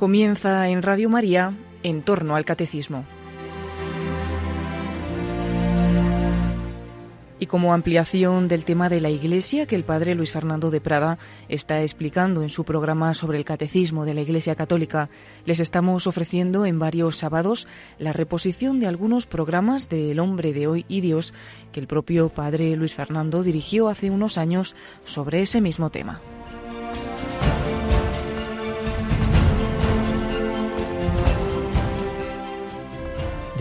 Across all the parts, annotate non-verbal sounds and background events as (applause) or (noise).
Comienza en Radio María en torno al catecismo. Y como ampliación del tema de la Iglesia que el padre Luis Fernando de Prada está explicando en su programa sobre el catecismo de la Iglesia Católica, les estamos ofreciendo en varios sábados la reposición de algunos programas del hombre de hoy y Dios que el propio padre Luis Fernando dirigió hace unos años sobre ese mismo tema.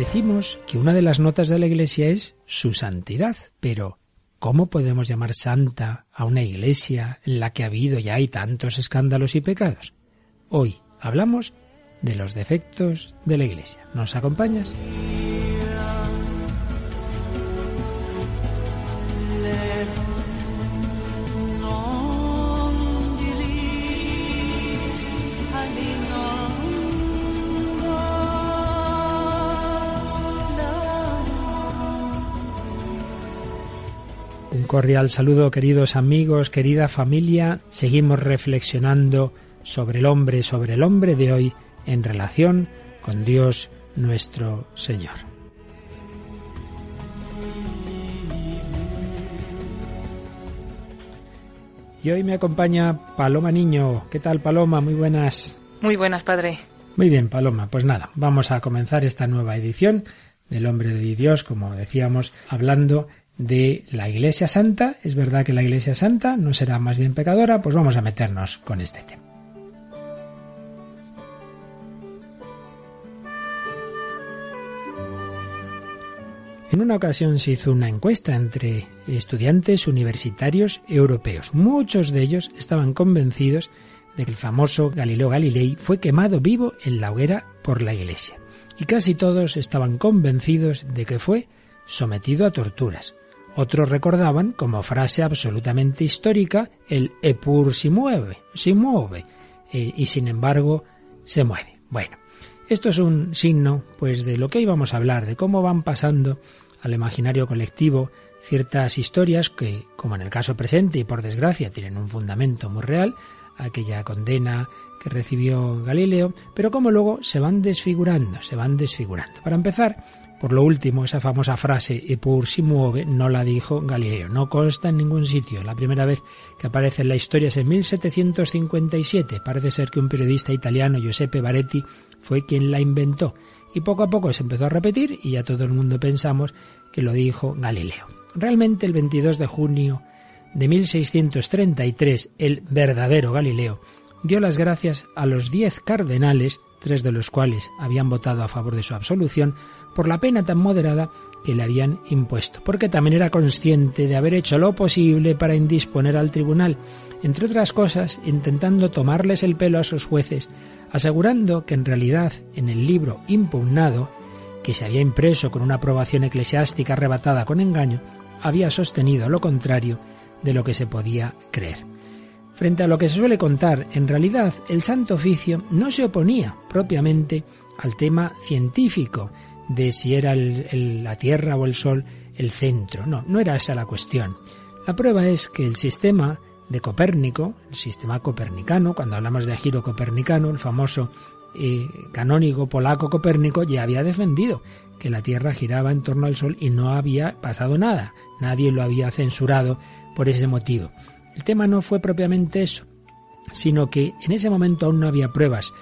Decimos que una de las notas de la Iglesia es su santidad, pero ¿cómo podemos llamar santa a una Iglesia en la que ha habido ya hay tantos escándalos y pecados? Hoy hablamos de los defectos de la Iglesia. ¿Nos acompañas? Cordial saludo queridos amigos, querida familia. Seguimos reflexionando sobre el hombre, sobre el hombre de hoy en relación con Dios nuestro Señor. Y hoy me acompaña Paloma Niño. ¿Qué tal Paloma? Muy buenas. Muy buenas, padre. Muy bien, Paloma. Pues nada, vamos a comenzar esta nueva edición del Hombre de Dios, como decíamos, hablando de la Iglesia Santa. Es verdad que la Iglesia Santa no será más bien pecadora, pues vamos a meternos con este tema. En una ocasión se hizo una encuesta entre estudiantes universitarios europeos. Muchos de ellos estaban convencidos de que el famoso Galileo Galilei fue quemado vivo en la hoguera por la Iglesia. Y casi todos estaban convencidos de que fue sometido a torturas. Otros recordaban como frase absolutamente histórica el epur si mueve, si mueve, eh, y sin embargo se mueve. Bueno, esto es un signo pues de lo que íbamos a hablar, de cómo van pasando al imaginario colectivo ciertas historias que, como en el caso presente y por desgracia, tienen un fundamento muy real, aquella condena que recibió Galileo, pero como luego se van desfigurando, se van desfigurando. Para empezar, por lo último, esa famosa frase e pur si muove no la dijo Galileo, no consta en ningún sitio. La primera vez que aparece en la historia es en 1757. Parece ser que un periodista italiano, Giuseppe Baretti, fue quien la inventó. Y poco a poco se empezó a repetir y ya todo el mundo pensamos que lo dijo Galileo. Realmente el 22 de junio de 1633, el verdadero Galileo dio las gracias a los diez cardenales, tres de los cuales habían votado a favor de su absolución, por la pena tan moderada que le habían impuesto, porque también era consciente de haber hecho lo posible para indisponer al tribunal, entre otras cosas intentando tomarles el pelo a sus jueces, asegurando que en realidad en el libro impugnado, que se había impreso con una aprobación eclesiástica arrebatada con engaño, había sostenido lo contrario de lo que se podía creer. Frente a lo que se suele contar, en realidad el Santo Oficio no se oponía propiamente al tema científico, de si era la Tierra o el Sol el centro. No, no era esa la cuestión. La prueba es que el sistema de Copérnico, el sistema copernicano, cuando hablamos de giro copernicano, el famoso eh, canónigo polaco Copérnico ya había defendido que la Tierra giraba en torno al Sol y no había pasado nada. Nadie lo había censurado por ese motivo. El tema no fue propiamente eso, sino que en ese momento aún no había pruebas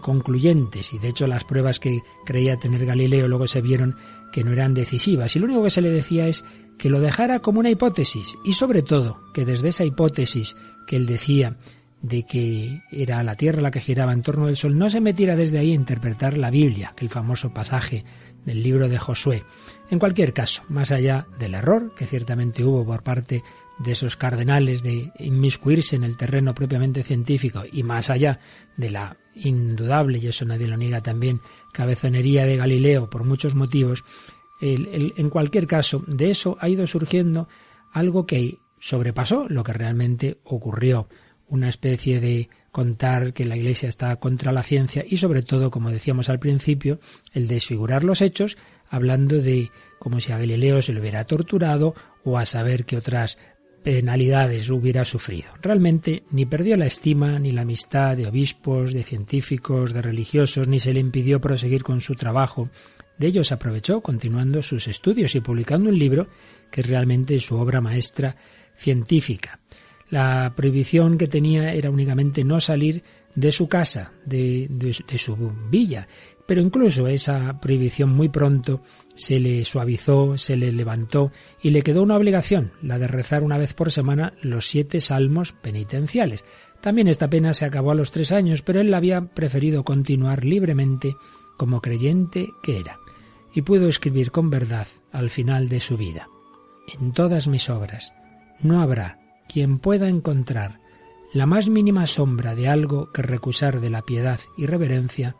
concluyentes. Y de hecho las pruebas que creía tener Galileo luego se vieron que no eran decisivas. Y lo único que se le decía es que lo dejara como una hipótesis. Y sobre todo que desde esa hipótesis que él decía de que era la Tierra la que giraba en torno del Sol, no se metiera desde ahí a interpretar la Biblia, que el famoso pasaje del libro de Josué. En cualquier caso, más allá del error que ciertamente hubo por parte de esos cardenales de inmiscuirse en el terreno propiamente científico y más allá de la indudable, y eso nadie lo niega también, cabezonería de Galileo por muchos motivos, en cualquier caso, de eso ha ido surgiendo algo que sobrepasó lo que realmente ocurrió, una especie de contar que la Iglesia está contra la ciencia y sobre todo, como decíamos al principio, el desfigurar los hechos, hablando de como si a Galileo se le hubiera torturado o a saber que otras penalidades hubiera sufrido. Realmente ni perdió la estima ni la amistad de obispos, de científicos, de religiosos, ni se le impidió proseguir con su trabajo. De ello se aprovechó continuando sus estudios y publicando un libro que es realmente su obra maestra científica. La prohibición que tenía era únicamente no salir de su casa, de, de su villa, pero incluso esa prohibición muy pronto se le suavizó, se le levantó y le quedó una obligación, la de rezar una vez por semana los siete salmos penitenciales. También esta pena se acabó a los tres años, pero él había preferido continuar libremente como creyente que era, y pudo escribir con verdad al final de su vida. En todas mis obras no habrá quien pueda encontrar la más mínima sombra de algo que recusar de la piedad y reverencia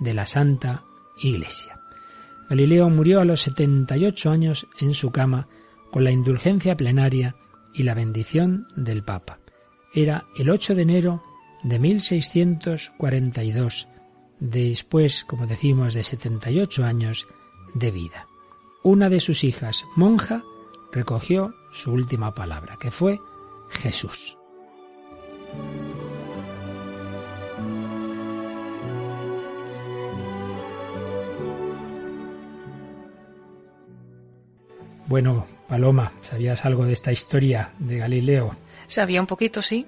de la Santa Iglesia. Galileo murió a los 78 años en su cama con la indulgencia plenaria y la bendición del Papa. Era el 8 de enero de 1642, después, como decimos, de 78 años de vida. Una de sus hijas, monja, recogió su última palabra, que fue Jesús. Bueno, Paloma, ¿sabías algo de esta historia de Galileo? Sabía un poquito, sí,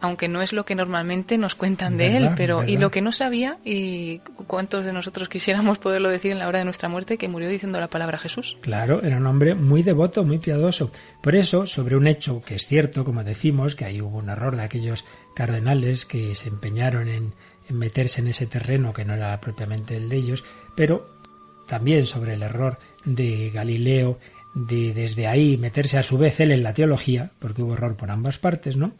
aunque no es lo que normalmente nos cuentan de él, pero y lo que no sabía y cuántos de nosotros quisiéramos poderlo decir en la hora de nuestra muerte que murió diciendo la palabra Jesús. Claro, era un hombre muy devoto, muy piadoso. Por eso, sobre un hecho que es cierto, como decimos, que ahí hubo un error de aquellos cardenales que se empeñaron en, en meterse en ese terreno que no era propiamente el de ellos, pero también sobre el error de Galileo de desde ahí meterse a su vez él en la teología, porque hubo error por ambas partes, ¿no?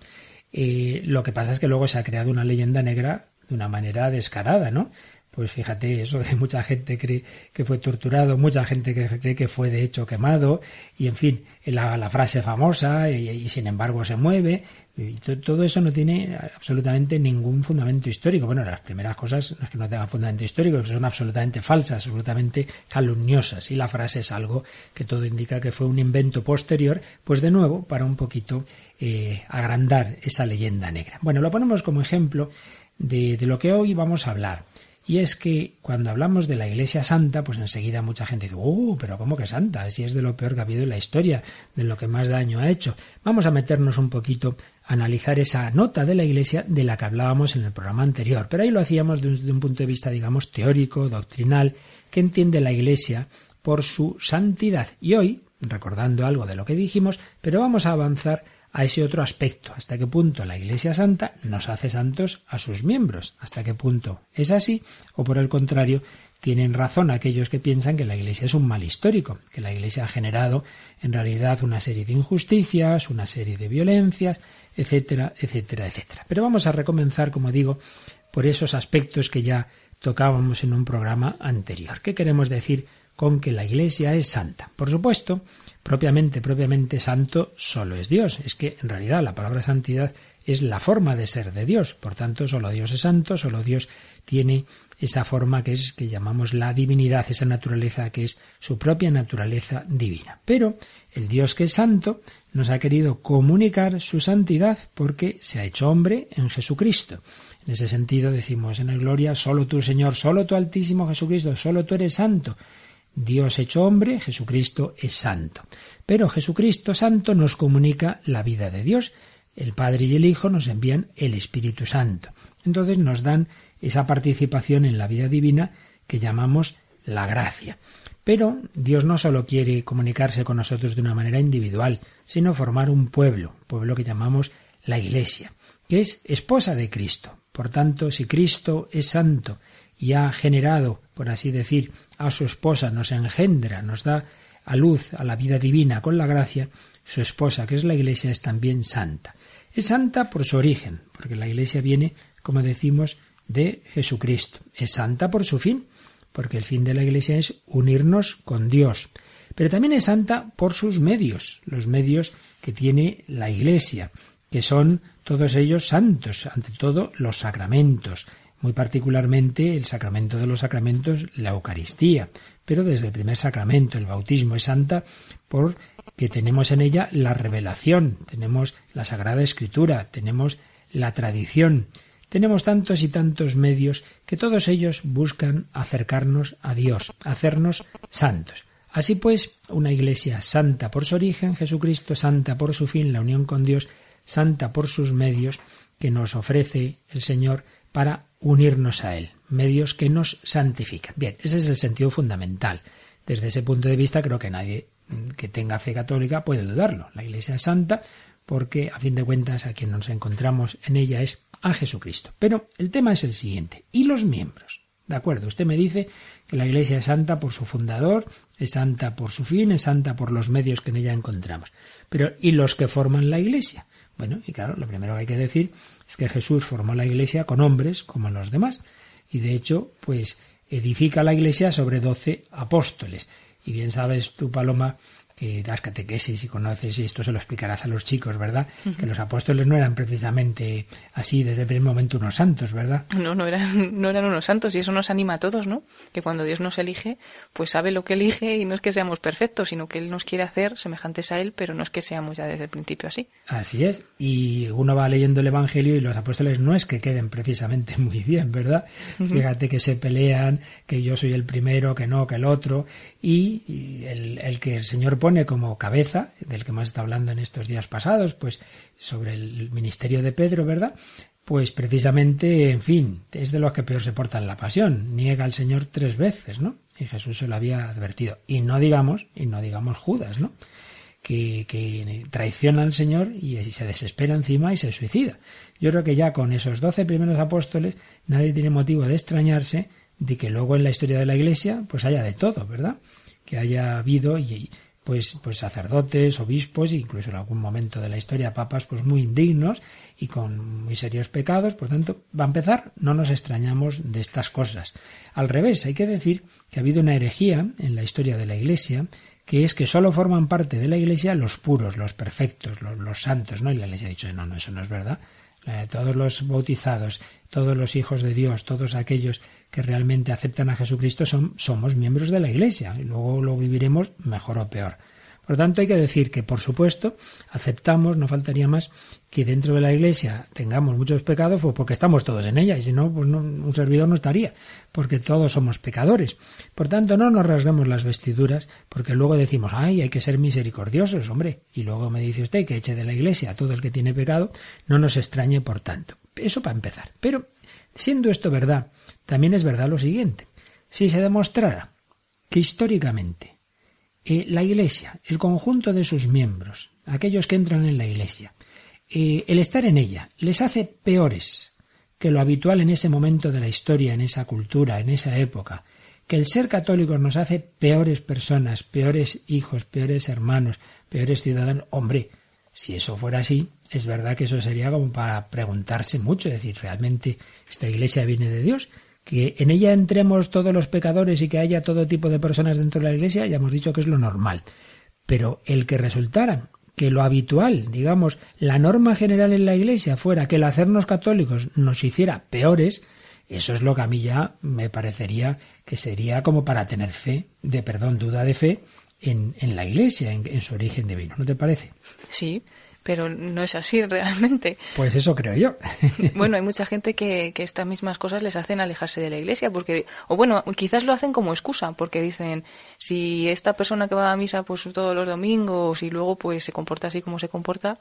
Eh, lo que pasa es que luego se ha creado una leyenda negra de una manera descarada, ¿no? Pues fíjate, eso de (laughs) mucha gente cree que fue torturado, mucha gente cree que fue de hecho quemado, y en fin, la, la frase famosa, y, sin embargo se mueve, y todo eso no tiene absolutamente ningún fundamento histórico. Bueno, las primeras cosas no es que no tengan fundamento histórico, son absolutamente falsas, absolutamente calumniosas. Y la frase es algo que todo indica que fue un invento posterior, pues de nuevo, para un poquito eh, agrandar esa leyenda negra. Bueno, lo ponemos como ejemplo de, de lo que hoy vamos a hablar. Y es que cuando hablamos de la Iglesia Santa, pues enseguida mucha gente dice, ¡uh! Pero ¿cómo que santa? Si es de lo peor que ha habido en la historia, de lo que más daño ha hecho. Vamos a meternos un poquito analizar esa nota de la Iglesia de la que hablábamos en el programa anterior. Pero ahí lo hacíamos desde un punto de vista, digamos, teórico, doctrinal, que entiende la Iglesia por su santidad. Y hoy, recordando algo de lo que dijimos, pero vamos a avanzar a ese otro aspecto, hasta qué punto la Iglesia Santa nos hace santos a sus miembros, hasta qué punto es así, o por el contrario, tienen razón aquellos que piensan que la Iglesia es un mal histórico, que la Iglesia ha generado en realidad una serie de injusticias, una serie de violencias, etcétera, etcétera, etcétera. Pero vamos a recomenzar, como digo, por esos aspectos que ya tocábamos en un programa anterior. ¿Qué queremos decir con que la Iglesia es santa? Por supuesto, propiamente, propiamente santo solo es Dios. Es que en realidad la palabra santidad es la forma de ser de Dios. Por tanto, solo Dios es santo, solo Dios tiene esa forma que es que llamamos la divinidad, esa naturaleza que es su propia naturaleza divina. Pero el Dios que es santo nos ha querido comunicar su santidad porque se ha hecho hombre en Jesucristo. En ese sentido decimos en el Gloria, solo tú Señor, solo tú Altísimo Jesucristo, solo tú eres santo. Dios hecho hombre, Jesucristo es santo. Pero Jesucristo santo nos comunica la vida de Dios. El Padre y el Hijo nos envían el Espíritu Santo. Entonces nos dan esa participación en la vida divina que llamamos la gracia. Pero Dios no solo quiere comunicarse con nosotros de una manera individual, sino formar un pueblo, pueblo que llamamos la Iglesia, que es esposa de Cristo. Por tanto, si Cristo es santo y ha generado, por así decir, a su esposa, nos engendra, nos da a luz a la vida divina con la gracia, su esposa, que es la Iglesia, es también santa. Es santa por su origen, porque la Iglesia viene, como decimos, de Jesucristo. Es santa por su fin, porque el fin de la Iglesia es unirnos con Dios. Pero también es santa por sus medios, los medios que tiene la Iglesia, que son todos ellos santos, ante todo los sacramentos, muy particularmente el sacramento de los sacramentos, la Eucaristía, pero desde el primer sacramento, el bautismo, es santa por que tenemos en ella la revelación, tenemos la Sagrada Escritura, tenemos la tradición, tenemos tantos y tantos medios que todos ellos buscan acercarnos a Dios, hacernos santos. Así pues, una iglesia santa por su origen, Jesucristo santa por su fin, la unión con Dios, santa por sus medios que nos ofrece el Señor para unirnos a Él, medios que nos santifican. Bien, ese es el sentido fundamental. Desde ese punto de vista creo que nadie que tenga fe católica puede dudarlo. La Iglesia es santa porque, a fin de cuentas, a quien nos encontramos en ella es a Jesucristo. Pero el tema es el siguiente. ¿Y los miembros? De acuerdo, usted me dice que la Iglesia es santa por su fundador, es santa por su fin, es santa por los medios que en ella encontramos. Pero ¿y los que forman la Iglesia? Bueno, y claro, lo primero que hay que decir es que Jesús formó la Iglesia con hombres como los demás. Y de hecho, pues edifica la Iglesia sobre doce apóstoles. Y bien sabes tú, Paloma, que das catequesis y conoces, y esto se lo explicarás a los chicos, ¿verdad? Que los apóstoles no eran precisamente así desde el primer momento unos santos, ¿verdad? No, no eran, no eran unos santos y eso nos anima a todos, ¿no? Que cuando Dios nos elige, pues sabe lo que elige y no es que seamos perfectos, sino que Él nos quiere hacer semejantes a Él, pero no es que seamos ya desde el principio así. Así es. Y uno va leyendo el Evangelio y los apóstoles no es que queden precisamente (laughs) muy bien, ¿verdad? Fíjate que se pelean, que yo soy el primero, que no, que el otro, y el, el que el Señor pone como cabeza, del que hemos estado hablando en estos días pasados, pues sobre el ministerio de Pedro, ¿verdad? Pues precisamente, en fin, es de los que peor se porta en la pasión. Niega al Señor tres veces, ¿no? Y Jesús se lo había advertido. Y no digamos, y no digamos Judas, ¿no? Que, que, traiciona al Señor y se desespera encima y se suicida. Yo creo que ya con esos doce primeros apóstoles nadie tiene motivo de extrañarse de que luego en la historia de la Iglesia pues haya de todo, ¿verdad? Que haya habido y, pues, pues sacerdotes, obispos, e incluso en algún momento de la historia papas, pues muy indignos y con muy serios pecados. Por tanto, va a empezar, no nos extrañamos de estas cosas. Al revés, hay que decir que ha habido una herejía en la historia de la Iglesia, que es que solo forman parte de la Iglesia los puros, los perfectos, los, santos, ¿no? Y la Iglesia ha dicho, no, no, eso no es verdad. Todos los bautizados, todos los hijos de Dios, todos aquellos que realmente aceptan a Jesucristo son, somos miembros de la Iglesia y luego lo viviremos mejor o peor. Por lo tanto, hay que decir que, por supuesto, aceptamos, no faltaría más, que dentro de la Iglesia tengamos muchos pecados, pues porque estamos todos en ella, y si no, pues un servidor no estaría, porque todos somos pecadores. Por tanto, no nos rasguemos las vestiduras, porque luego decimos, ay, hay que ser misericordiosos, hombre, y luego me dice usted que eche de la Iglesia a todo el que tiene pecado, no nos extrañe por tanto. Eso para empezar. Pero, siendo esto verdad, también es verdad lo siguiente. Si se demostrara que históricamente eh, la Iglesia, el conjunto de sus miembros, aquellos que entran en la Iglesia, eh, el estar en ella les hace peores que lo habitual en ese momento de la historia, en esa cultura, en esa época, que el ser católicos nos hace peores personas, peores hijos, peores hermanos, peores ciudadanos. Hombre, si eso fuera así, es verdad que eso sería como para preguntarse mucho, es decir, ¿realmente esta iglesia viene de Dios? Que en ella entremos todos los pecadores y que haya todo tipo de personas dentro de la Iglesia, ya hemos dicho que es lo normal. Pero el que resultara que lo habitual, digamos, la norma general en la Iglesia fuera que el hacernos católicos nos hiciera peores, eso es lo que a mí ya me parecería que sería como para tener fe, de perdón, duda de fe en, en la Iglesia, en, en su origen divino. ¿No te parece? Sí, pero no es así (laughs) realmente. Pues eso creo yo. (laughs) bueno, hay mucha gente que, que estas mismas cosas les hacen alejarse de la iglesia, porque, o bueno, quizás lo hacen como excusa, porque dicen, si esta persona que va a misa pues todos los domingos y luego pues se comporta así como se comporta,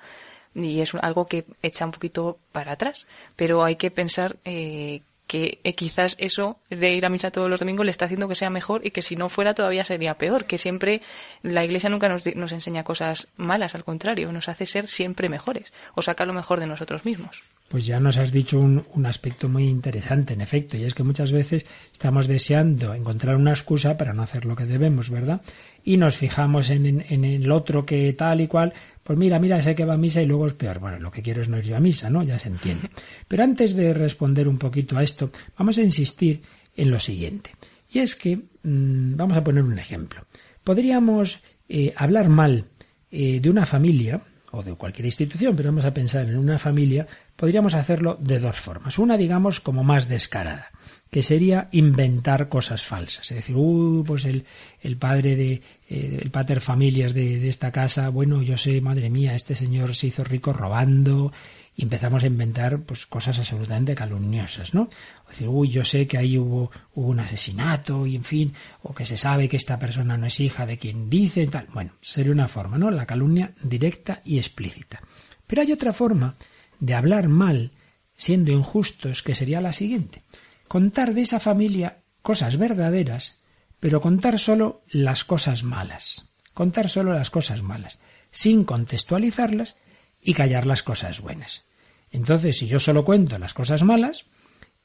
y es algo que echa un poquito para atrás, pero hay que pensar eh, que eh, quizás eso de ir a misa todos los domingos le está haciendo que sea mejor y que si no fuera todavía sería peor, que siempre la Iglesia nunca nos, nos enseña cosas malas, al contrario, nos hace ser siempre mejores o saca lo mejor de nosotros mismos. Pues ya nos has dicho un, un, aspecto muy interesante, en efecto, y es que muchas veces estamos deseando encontrar una excusa para no hacer lo que debemos, ¿verdad? Y nos fijamos en, en, en el otro que tal y cual, pues mira, mira, sé que va a misa y luego es peor. Bueno, lo que quiero es no ir yo a misa, ¿no? Ya se entiende. (laughs) Pero antes de responder un poquito a esto, vamos a insistir en lo siguiente. Y es que, mmm, vamos a poner un ejemplo. Podríamos eh, hablar mal eh, de una familia, o de cualquier institución, pero vamos a pensar en una familia, podríamos hacerlo de dos formas. Una, digamos, como más descarada, que sería inventar cosas falsas. Es decir, uh, pues el, el padre de, eh, el pater familias de, de, esta casa, bueno, yo sé, madre mía, este señor se hizo rico robando, y empezamos a inventar pues cosas absolutamente calumniosas, ¿no? O decir, uy, yo sé que ahí hubo, hubo un asesinato y en fin, o que se sabe que esta persona no es hija de quien dice, tal. Bueno, sería una forma, ¿no? La calumnia directa y explícita. Pero hay otra forma de hablar mal siendo injustos que sería la siguiente. Contar de esa familia cosas verdaderas, pero contar solo las cosas malas. Contar solo las cosas malas, sin contextualizarlas y callar las cosas buenas. Entonces, si yo solo cuento las cosas malas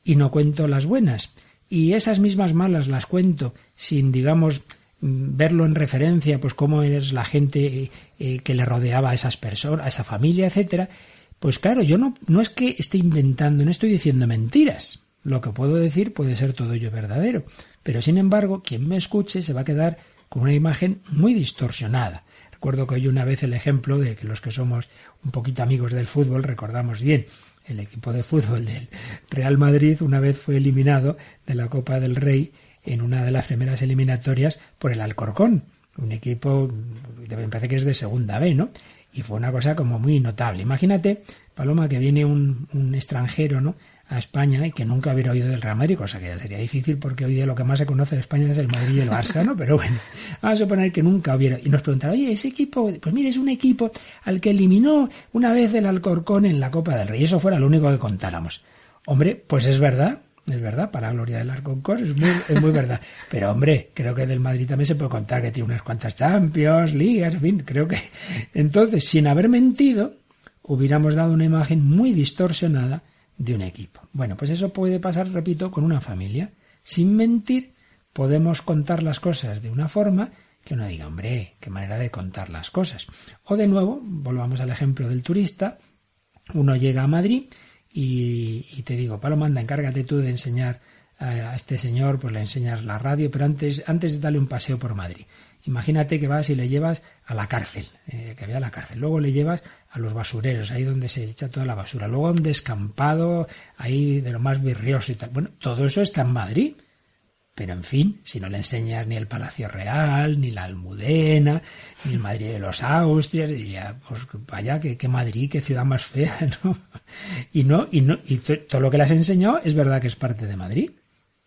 y no cuento las buenas, y esas mismas malas las cuento sin, digamos, mm, verlo en referencia, pues cómo es la gente eh, eh, que le rodeaba a esas personas, a esa familia, etcétera, pues claro, yo no, no es que esté inventando, no estoy diciendo mentiras. Lo que puedo decir puede ser todo ello verdadero. Pero sin embargo, quien me escuche se va a quedar con una imagen muy distorsionada. Recuerdo que hoy una vez el ejemplo de que los que somos un poquito amigos del fútbol recordamos bien el equipo de fútbol del Real Madrid una vez fue eliminado de la Copa del Rey en una de las primeras eliminatorias por el Alcorcón, un equipo, me parece que es de segunda B, ¿no? Y fue una cosa como muy notable. Imagínate, Paloma, que viene un, un extranjero, ¿no? A España y que nunca hubiera oído del Real Madrid, cosa que ya sería difícil porque hoy día lo que más se conoce de España es el Madrid y el Barça, ¿no? Pero bueno, vamos a suponer que nunca hubiera. Y nos preguntaron, oye, ese equipo, pues mire, es un equipo al que eliminó una vez el Alcorcón en la Copa del Rey. Y eso fuera lo único que contáramos. Hombre, pues es verdad, es verdad, para la gloria del Alcorcón, es muy, es muy verdad. Pero hombre, creo que del Madrid también se puede contar que tiene unas cuantas Champions, Ligas, en fin, creo que. Entonces, sin haber mentido, hubiéramos dado una imagen muy distorsionada de un equipo. Bueno, pues eso puede pasar, repito, con una familia. Sin mentir, podemos contar las cosas de una forma que uno diga, hombre, qué manera de contar las cosas. O de nuevo, volvamos al ejemplo del turista, uno llega a Madrid y, y te digo, Palo, manda, encárgate tú de enseñar a este señor, pues le enseñas la radio, pero antes, antes de darle un paseo por Madrid. Imagínate que vas y le llevas a la cárcel, eh, que vea la cárcel. Luego le llevas a los basureros, ahí donde se echa toda la basura. Luego a un descampado, ahí de lo más virrioso y tal. Bueno, todo eso está en Madrid. Pero en fin, si no le enseñas ni el Palacio Real, ni la Almudena, ni el Madrid de los Austrias, diría, pues vaya, que, Madrid, qué ciudad más fea, (laughs) ¿no? Y no, y no, y todo lo que le has enseñado es verdad que es parte de Madrid.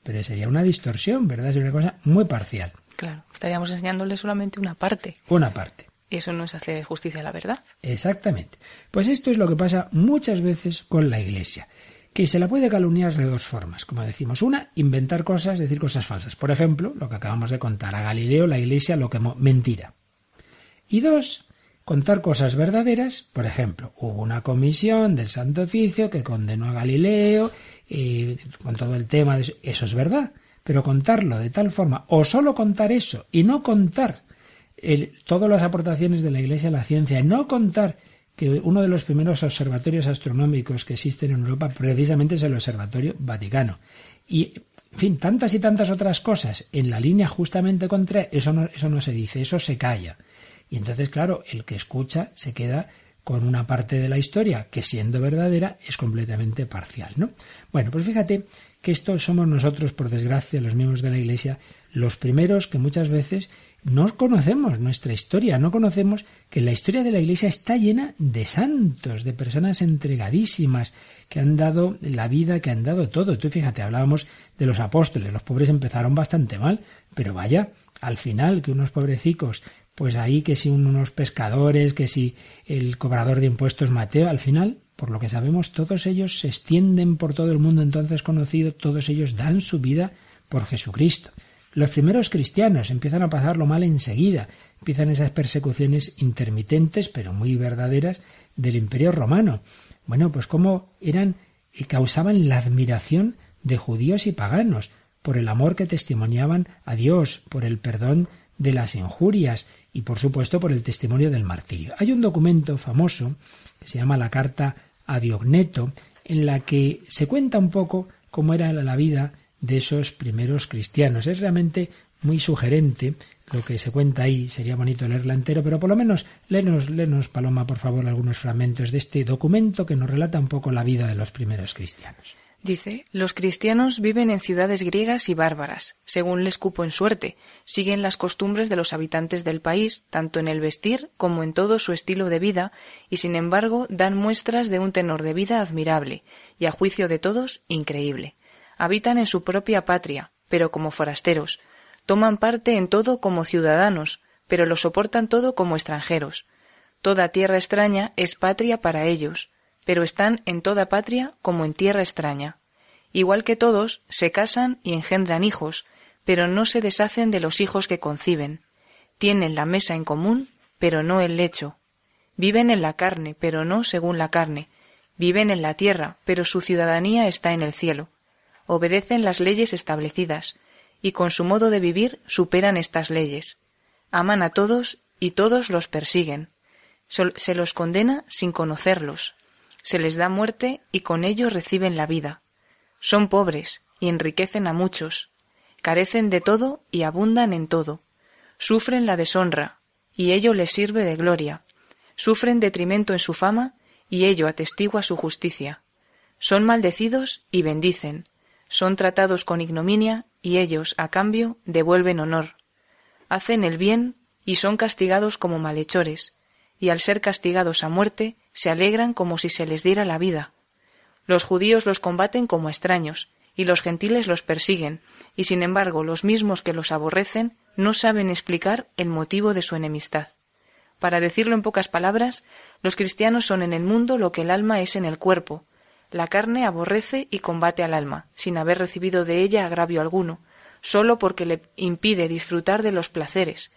Pero sería una distorsión, ¿verdad? Es una cosa muy parcial. Claro, estaríamos enseñándole solamente una parte. Una parte. Eso no es hacer justicia a la verdad. Exactamente. Pues esto es lo que pasa muchas veces con la Iglesia, que se la puede calumniar de dos formas, como decimos. Una, inventar cosas, decir cosas falsas. Por ejemplo, lo que acabamos de contar a Galileo, la Iglesia lo que mentira. Y dos, contar cosas verdaderas. Por ejemplo, hubo una comisión del Santo Oficio que condenó a Galileo y con todo el tema de eso. Eso es verdad pero contarlo de tal forma, o solo contar eso y no contar el, todas las aportaciones de la Iglesia a la ciencia, no contar que uno de los primeros observatorios astronómicos que existen en Europa precisamente es el Observatorio Vaticano. Y, en fin, tantas y tantas otras cosas en la línea justamente contra eso no, eso no se dice, eso se calla. Y entonces, claro, el que escucha se queda con una parte de la historia que siendo verdadera es completamente parcial, ¿no? Bueno, pues fíjate que esto somos nosotros, por desgracia, los miembros de la Iglesia, los primeros que muchas veces no conocemos nuestra historia, no conocemos que la historia de la Iglesia está llena de santos, de personas entregadísimas, que han dado la vida, que han dado todo. Tú fíjate, hablábamos de los apóstoles, los pobres empezaron bastante mal, pero vaya, al final que unos pobrecicos, pues ahí que si unos pescadores, que si el cobrador de impuestos Mateo, al final por lo que sabemos, todos ellos se extienden por todo el mundo entonces conocido, todos ellos dan su vida por Jesucristo. Los primeros cristianos empiezan a pasarlo mal enseguida, empiezan esas persecuciones intermitentes, pero muy verdaderas, del imperio romano. Bueno, pues cómo eran y causaban la admiración de judíos y paganos, por el amor que testimoniaban a Dios, por el perdón de las injurias y por supuesto por el testimonio del martirio. Hay un documento famoso que se llama la Carta a Diogneto, en la que se cuenta un poco cómo era la vida de esos primeros cristianos. Es realmente muy sugerente lo que se cuenta ahí, sería bonito leerla entero, pero por lo menos léenos, léenos, Paloma, por favor, algunos fragmentos de este documento que nos relata un poco la vida de los primeros cristianos. Dice, los cristianos viven en ciudades griegas y bárbaras, según les cupo en suerte, siguen las costumbres de los habitantes del país, tanto en el vestir como en todo su estilo de vida, y sin embargo dan muestras de un tenor de vida admirable, y a juicio de todos, increíble. Habitan en su propia patria, pero como forasteros, toman parte en todo como ciudadanos, pero lo soportan todo como extranjeros. Toda tierra extraña es patria para ellos, pero están en toda patria como en tierra extraña. Igual que todos, se casan y engendran hijos, pero no se deshacen de los hijos que conciben. Tienen la mesa en común, pero no el lecho. Viven en la carne, pero no según la carne. Viven en la tierra, pero su ciudadanía está en el cielo. Obedecen las leyes establecidas, y con su modo de vivir superan estas leyes. Aman a todos y todos los persiguen. Se los condena sin conocerlos, se les da muerte y con ello reciben la vida. Son pobres y enriquecen a muchos, carecen de todo y abundan en todo. Sufren la deshonra y ello les sirve de gloria. Sufren detrimento en su fama y ello atestigua su justicia. Son maldecidos y bendicen. Son tratados con ignominia y ellos, a cambio, devuelven honor. Hacen el bien y son castigados como malhechores, y al ser castigados a muerte, se alegran como si se les diera la vida. Los judíos los combaten como extraños, y los gentiles los persiguen, y sin embargo los mismos que los aborrecen no saben explicar el motivo de su enemistad. Para decirlo en pocas palabras, los cristianos son en el mundo lo que el alma es en el cuerpo. La carne aborrece y combate al alma, sin haber recibido de ella agravio alguno, sólo porque le impide disfrutar de los placeres.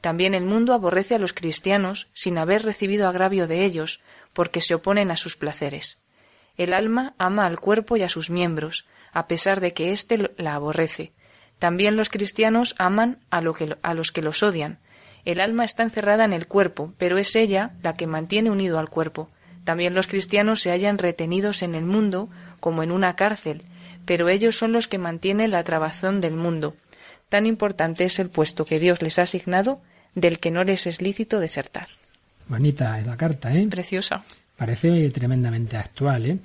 También el mundo aborrece a los cristianos sin haber recibido agravio de ellos, porque se oponen a sus placeres. El alma ama al cuerpo y a sus miembros, a pesar de que éste la aborrece. También los cristianos aman a, a los que los odian. El alma está encerrada en el cuerpo, pero es ella la que mantiene unido al cuerpo. También los cristianos se hallan retenidos en el mundo como en una cárcel, pero ellos son los que mantienen la trabazón del mundo. Tan importante es el puesto que Dios les ha asignado del que no les es lícito desertar. Bonita la carta, ¿eh? Preciosa. Parece tremendamente actual, ¿eh?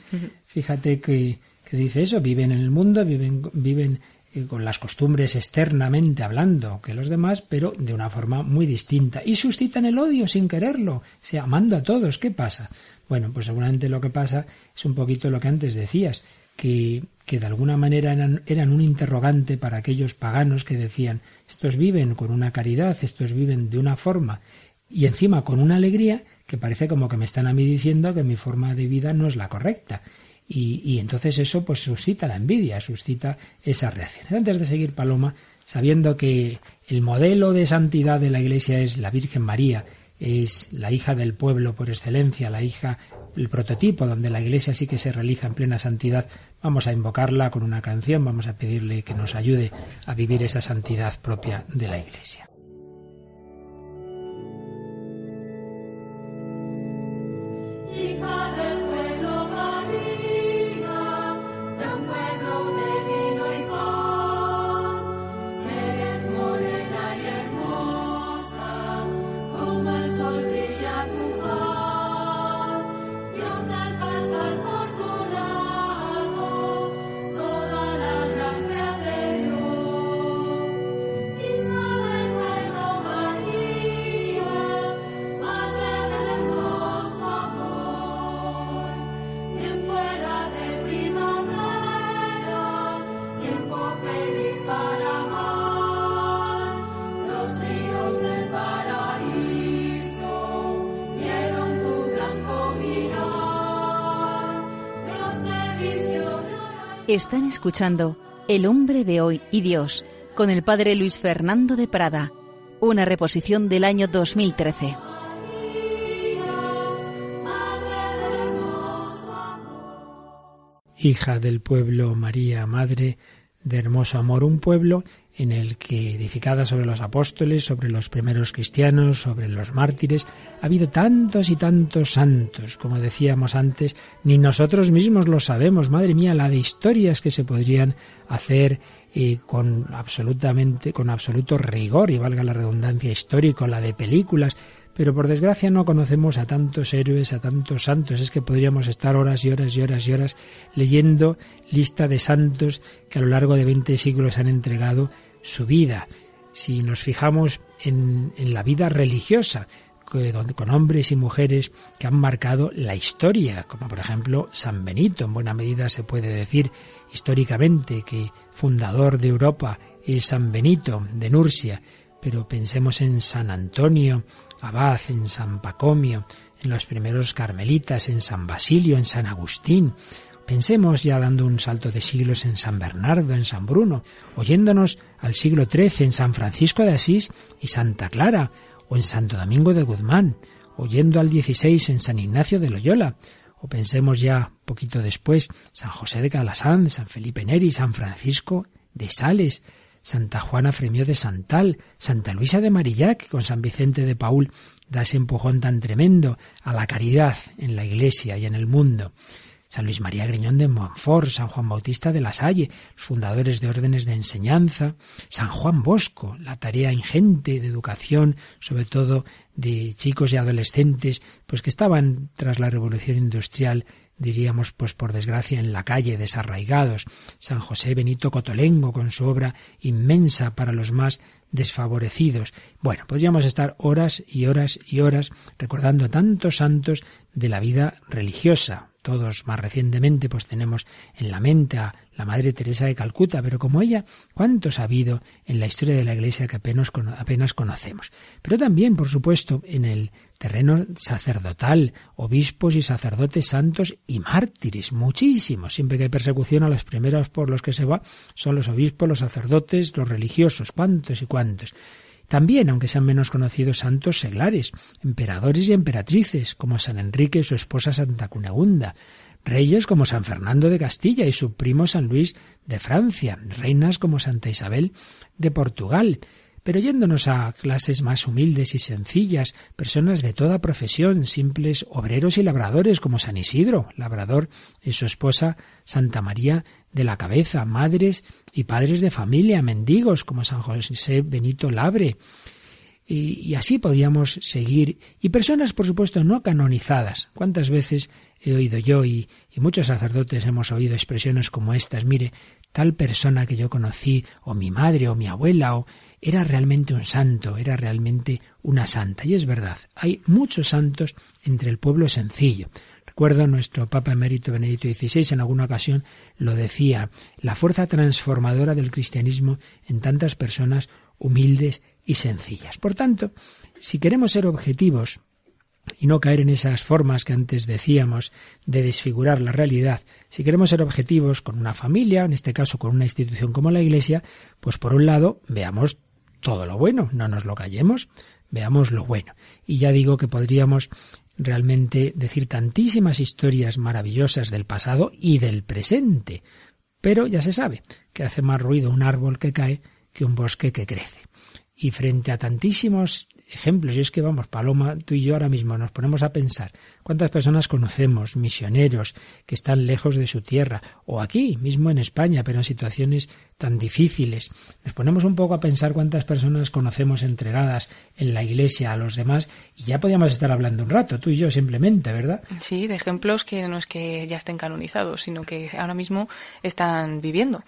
Fíjate que, que, dice eso, viven en el mundo, viven, viven eh, con las costumbres externamente hablando que los demás, pero de una forma muy distinta. Y suscitan el odio sin quererlo, o sea, amando a todos. ¿Qué pasa? Bueno, pues seguramente lo que pasa es un poquito lo que antes decías, que, que de alguna manera eran, eran, un interrogante para aquellos paganos que decían, estos viven con una caridad, estos viven de una forma y encima con una alegría que parece como que me están a mí diciendo que mi forma de vida no es la correcta. Y, y entonces eso pues suscita la envidia, suscita esa reacción. Antes de seguir, Paloma, sabiendo que el modelo de santidad de la Iglesia es la Virgen María, es la hija del pueblo por excelencia, la hija, el prototipo donde la Iglesia sí que se realiza en plena santidad, vamos a invocarla con una canción, vamos a pedirle que nos ayude a vivir esa santidad propia de la Iglesia. Están escuchando El hombre de hoy y Dios con el padre Luis Fernando de Prada, una reposición del año 2013. Hija del pueblo María, Madre de hermoso amor, un pueblo en el que, edificada sobre los apóstoles, sobre los primeros cristianos, sobre los mártires, ha habido tantos y tantos santos, como decíamos antes, ni nosotros mismos lo sabemos. Madre mía, la de historias que se podrían hacer y eh, con absolutamente, con absoluto rigor, y valga la redundancia histórico, la de películas, pero por desgracia no conocemos a tantos héroes, a tantos santos. Es que podríamos estar horas y horas y horas y horas leyendo lista de santos que a lo largo de 20 siglos han entregado su vida. Si nos fijamos en, la vida religiosa, con hombres y mujeres que han marcado la historia, como por ejemplo San Benito. En buena medida se puede decir históricamente que fundador de Europa es San Benito de Nursia, pero pensemos en San Antonio Abad, en San Pacomio, en los primeros carmelitas, en San Basilio, en San Agustín. Pensemos ya dando un salto de siglos en San Bernardo, en San Bruno, oyéndonos al siglo XIII en San Francisco de Asís y Santa Clara, o en Santo Domingo de Guzmán, oyendo al XVI en San Ignacio de Loyola, o pensemos ya poquito después San José de Calasán, San Felipe Neri, San Francisco de Sales, Santa Juana Fremio de Santal, Santa Luisa de Marillac, con San Vicente de Paul da ese empujón tan tremendo a la caridad en la Iglesia y en el mundo. San Luis María Griñón de Montfort, San Juan Bautista de la Salle, fundadores de órdenes de enseñanza, San Juan Bosco, la tarea ingente de educación, sobre todo de chicos y adolescentes, pues que estaban tras la revolución industrial diríamos pues por desgracia en la calle, desarraigados, San José Benito Cotolengo con su obra inmensa para los más desfavorecidos. Bueno, podríamos estar horas y horas y horas recordando tantos santos de la vida religiosa, todos más recientemente pues tenemos en la mente a la Madre Teresa de Calcuta, pero como ella, ¿cuántos ha habido en la historia de la Iglesia que apenas, apenas conocemos? Pero también, por supuesto, en el terreno sacerdotal, obispos y sacerdotes santos y mártires, muchísimos. Siempre que hay persecución a los primeros por los que se va son los obispos, los sacerdotes, los religiosos, cuántos y cuántos. También, aunque sean menos conocidos, santos seglares, emperadores y emperatrices, como San Enrique y su esposa Santa Cunegunda, reyes como San Fernando de Castilla y su primo San Luis de Francia, reinas como Santa Isabel de Portugal, pero yéndonos a clases más humildes y sencillas, personas de toda profesión, simples obreros y labradores como San Isidro, labrador, y su esposa Santa María de la Cabeza, madres y padres de familia, mendigos como San José Benito Labre, y, así podíamos seguir. Y personas, por supuesto, no canonizadas. ¿Cuántas veces he oído yo y, y, muchos sacerdotes hemos oído expresiones como estas? Mire, tal persona que yo conocí, o mi madre, o mi abuela, o era realmente un santo, era realmente una santa. Y es verdad, hay muchos santos entre el pueblo sencillo. Recuerdo nuestro Papa Emérito Benedicto XVI en alguna ocasión lo decía, la fuerza transformadora del cristianismo en tantas personas humildes y sencillas. Por tanto, si queremos ser objetivos y no caer en esas formas que antes decíamos de desfigurar la realidad, si queremos ser objetivos con una familia, en este caso con una institución como la Iglesia, pues por un lado veamos todo lo bueno, no nos lo callemos, veamos lo bueno. Y ya digo que podríamos realmente decir tantísimas historias maravillosas del pasado y del presente, pero ya se sabe que hace más ruido un árbol que cae que un bosque que crece. Y frente a tantísimos ejemplos. Y es que, vamos, Paloma, tú y yo ahora mismo nos ponemos a pensar cuántas personas conocemos, misioneros, que están lejos de su tierra, o aquí, mismo en España, pero en situaciones tan difíciles. Nos ponemos un poco a pensar cuántas personas conocemos entregadas en la iglesia a los demás, y ya podríamos estar hablando un rato, tú y yo simplemente, ¿verdad? Sí, de ejemplos que no es que ya estén canonizados, sino que ahora mismo están viviendo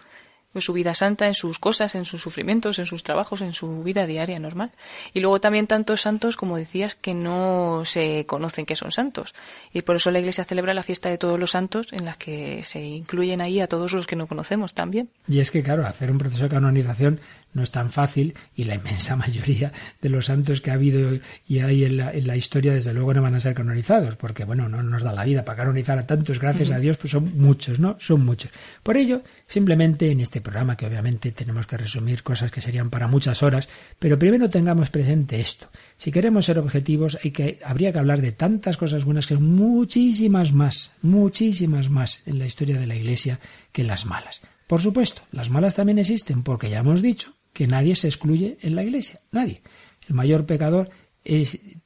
en su vida santa, en sus cosas, en sus sufrimientos, en sus trabajos, en su vida diaria normal. Y luego también tantos santos, como decías, que no se conocen que son santos. Y por eso la Iglesia celebra la fiesta de todos los santos, en la que se incluyen ahí a todos los que no conocemos también. Y es que, claro, hacer un proceso de canonización no es tan fácil y la inmensa (laughs) mayoría de los santos que ha habido y hay en la, en la, historia desde luego no van a ser canonizados porque bueno no nos da la vida para canonizar a tantos gracias a Dios pues son muchos no son muchos. Por ello simplemente en este programa que obviamente tenemos que resumir cosas que serían para muchas horas pero primero tengamos presente esto. Si queremos ser objetivos hay que habría que hablar de tantas cosas buenas que muchísimas más muchísimas más en la historia de la Iglesia que las malas. Por supuesto, las malas también existen porque ya hemos dicho que nadie se excluye en la iglesia, nadie. El mayor pecador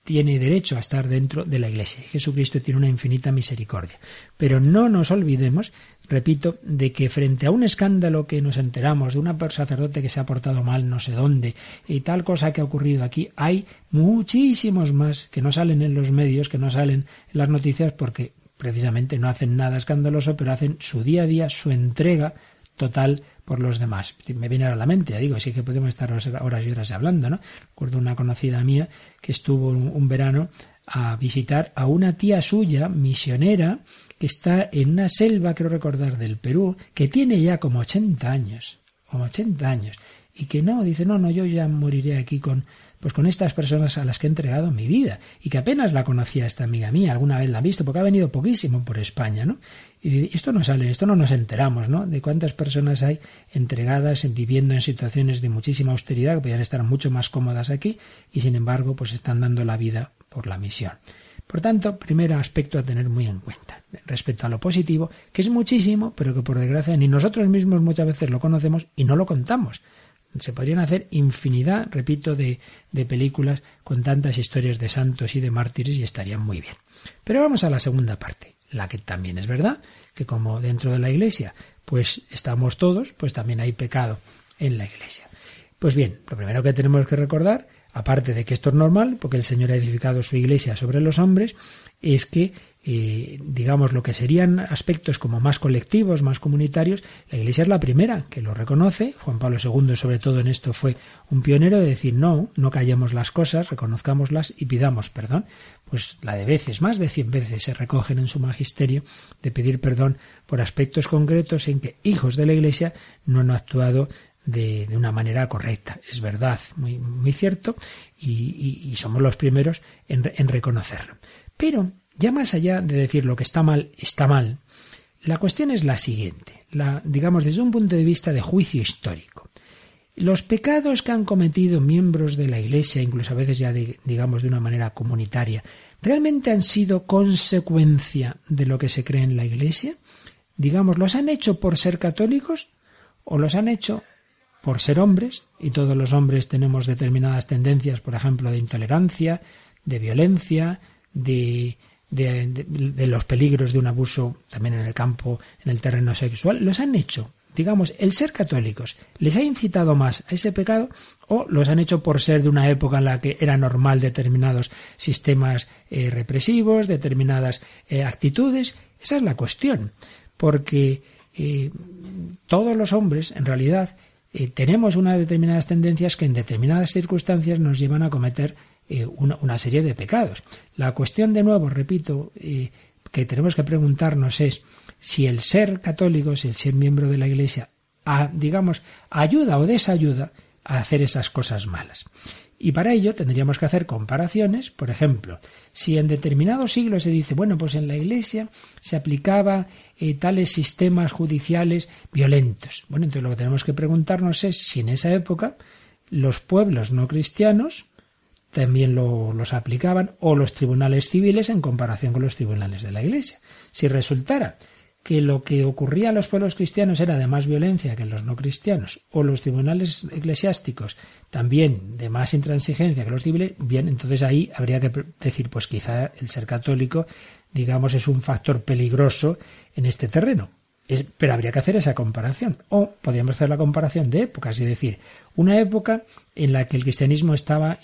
tiene derecho a estar dentro de la Iglesia. Jesucristo tiene una infinita misericordia. Pero no nos olvidemos, repito, de que frente a un escándalo que nos enteramos de un sacerdote que se ha portado mal no sé dónde y tal cosa que ha ocurrido aquí, hay muchísimos más que no salen en los medios, que no salen en las noticias porque precisamente no hacen nada escandaloso, pero hacen su día a día, su entrega total por los demás. Me viene a la mente, ya digo, sí que podemos estar horas y horas hablando, ¿no? Recuerdo una conocida mía que estuvo un, verano a visitar a una tía suya, misionera, que está en una selva, creo recordar, del Perú, que tiene ya como 80 años, como 80 años, y que no, dice, no, no, yo ya moriré aquí con, pues con estas personas a las que he entregado mi vida, y que apenas la conocía esta amiga mía, alguna vez la ha visto, porque ha venido poquísimo por España, ¿no? Y esto no sale, esto no nos enteramos, ¿no? De cuántas personas hay entregadas, viviendo en situaciones de muchísima austeridad, que podrían estar mucho más cómodas aquí, y sin embargo, pues están dando la vida por la misión. Por tanto, primer aspecto a tener muy en cuenta, respecto a lo positivo, que es muchísimo, pero que por desgracia ni nosotros mismos muchas veces lo conocemos y no lo contamos. Se podrían hacer infinidad, repito, de, de películas con tantas historias de santos y de mártires y estarían muy bien. Pero vamos a la segunda parte la que también es verdad, que como dentro de la Iglesia pues estamos todos, pues también hay pecado en la Iglesia. Pues bien, lo primero que tenemos que recordar, aparte de que esto es normal, porque el Señor ha edificado su Iglesia sobre los hombres, es que digamos, lo que serían aspectos como más colectivos, más comunitarios, la Iglesia es la primera que lo reconoce. Juan Pablo II, sobre todo en esto, fue un pionero de decir no, no callemos las cosas, reconozcámoslas y pidamos perdón. Pues la de veces, más de cien veces se recogen en su magisterio de pedir perdón por aspectos concretos en que hijos de la Iglesia no han actuado de, una manera correcta. Es verdad, muy, muy cierto, y, somos los primeros en, en reconocerlo. Pero ya más allá de decir lo que está mal, está mal, la cuestión es la siguiente, la, digamos desde un punto de vista de juicio histórico. Los pecados que han cometido miembros de la Iglesia, incluso a veces ya digamos de una manera comunitaria, ¿realmente han sido consecuencia de lo que se cree en la Iglesia? Digamos, ¿los han hecho por ser católicos o los han hecho por ser hombres? Y todos los hombres tenemos determinadas tendencias, por ejemplo, de intolerancia, de violencia, de de, los peligros de un abuso también en el campo, en el terreno sexual, los han hecho. Digamos, el ser católicos les ha incitado más a ese pecado o los han hecho por ser de una época en la que era normal determinados sistemas eh, represivos, determinadas eh, actitudes. Esa es la cuestión, porque eh, todos los hombres, en realidad, tenemos unas determinadas tendencias que en determinadas circunstancias nos llevan a cometer eh, una, serie de pecados. La cuestión, de nuevo, repito, eh, que tenemos que preguntarnos es si el ser católico, si el ser miembro de la Iglesia, digamos, ayuda o desayuda a hacer esas cosas malas. Y para ello tendríamos que hacer comparaciones, por ejemplo, si en determinados siglos se dice, bueno, pues en la Iglesia se aplicaba eh, tales sistemas judiciales violentos. Bueno, entonces lo que tenemos que preguntarnos es si en esa época los pueblos no cristianos también los aplicaban, o los tribunales civiles en comparación con los tribunales de la Iglesia. Si resultara que lo que ocurría a los pueblos cristianos era de más violencia que en los no cristianos, o los tribunales eclesiásticos también de más intransigencia que los civiles, bien, entonces ahí habría que decir, pues quizá el ser católico, digamos, es un factor peligroso en este terreno pero habría que hacer esa comparación. O podríamos hacer la comparación de épocas, es decir, una época en la que el cristianismo estaba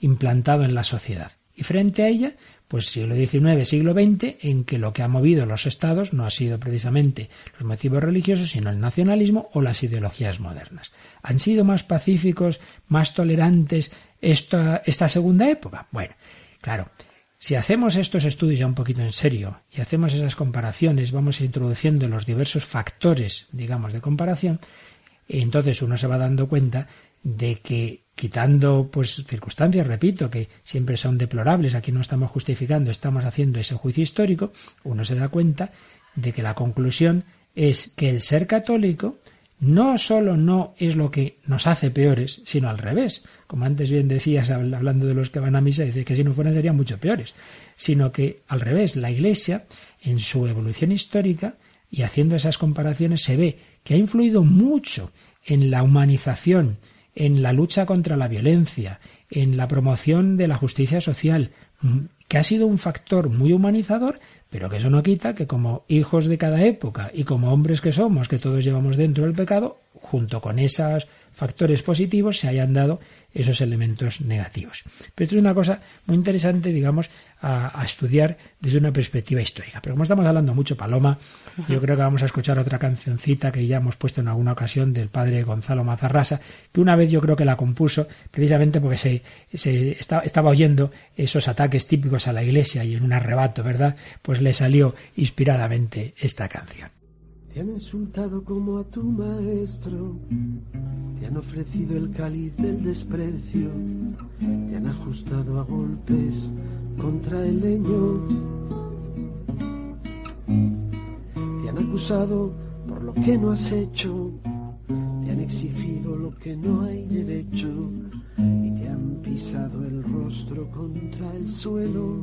implantado en la sociedad. Y frente a ella, pues siglo XIX, siglo XX, en que lo que ha movido los estados no ha sido precisamente los motivos religiosos, sino el nacionalismo o las ideologías modernas. ¿Han sido más pacíficos, más tolerantes esta, esta segunda época? Bueno, claro, si hacemos estos estudios ya un poquito en serio y hacemos esas comparaciones, vamos introduciendo los diversos factores, digamos, de comparación, entonces uno se va dando cuenta de que quitando pues circunstancias, repito, que siempre son deplorables, aquí no estamos justificando, estamos haciendo ese juicio histórico, uno se da cuenta de que la conclusión es que el ser católico no solo no es lo que nos hace peores, sino al revés. Como antes bien decías, hablando de los que van a misa, dice que si no fueran serían mucho peores. Sino que al revés, la Iglesia, en su evolución histórica, y haciendo esas comparaciones, se ve que ha influido mucho en la humanización, en la lucha contra la violencia, en la promoción de la justicia social, mm, que ha sido un factor muy humanizador, pero que eso no quita que como hijos de cada época y como hombres que somos, que todos llevamos dentro el pecado, junto con esos factores positivos se hayan dado esos elementos negativos. Pero esto es una cosa muy interesante, digamos, a, estudiar desde una perspectiva histórica. Pero como estamos hablando mucho, Paloma, yo creo que vamos a escuchar otra cancioncita que ya hemos puesto en alguna ocasión del padre Gonzalo Mazarrasa, que una vez yo creo que la compuso precisamente porque se, se estaba oyendo esos ataques típicos a la iglesia y en un arrebato, ¿verdad? Pues le salió inspiradamente esta canción. Te han insultado como a tu maestro, te han ofrecido el cáliz del desprecio, te han ajustado a golpes contra el leño, te han acusado por lo que no has hecho, te han exigido lo que no hay derecho y te han pisado el rostro contra el suelo.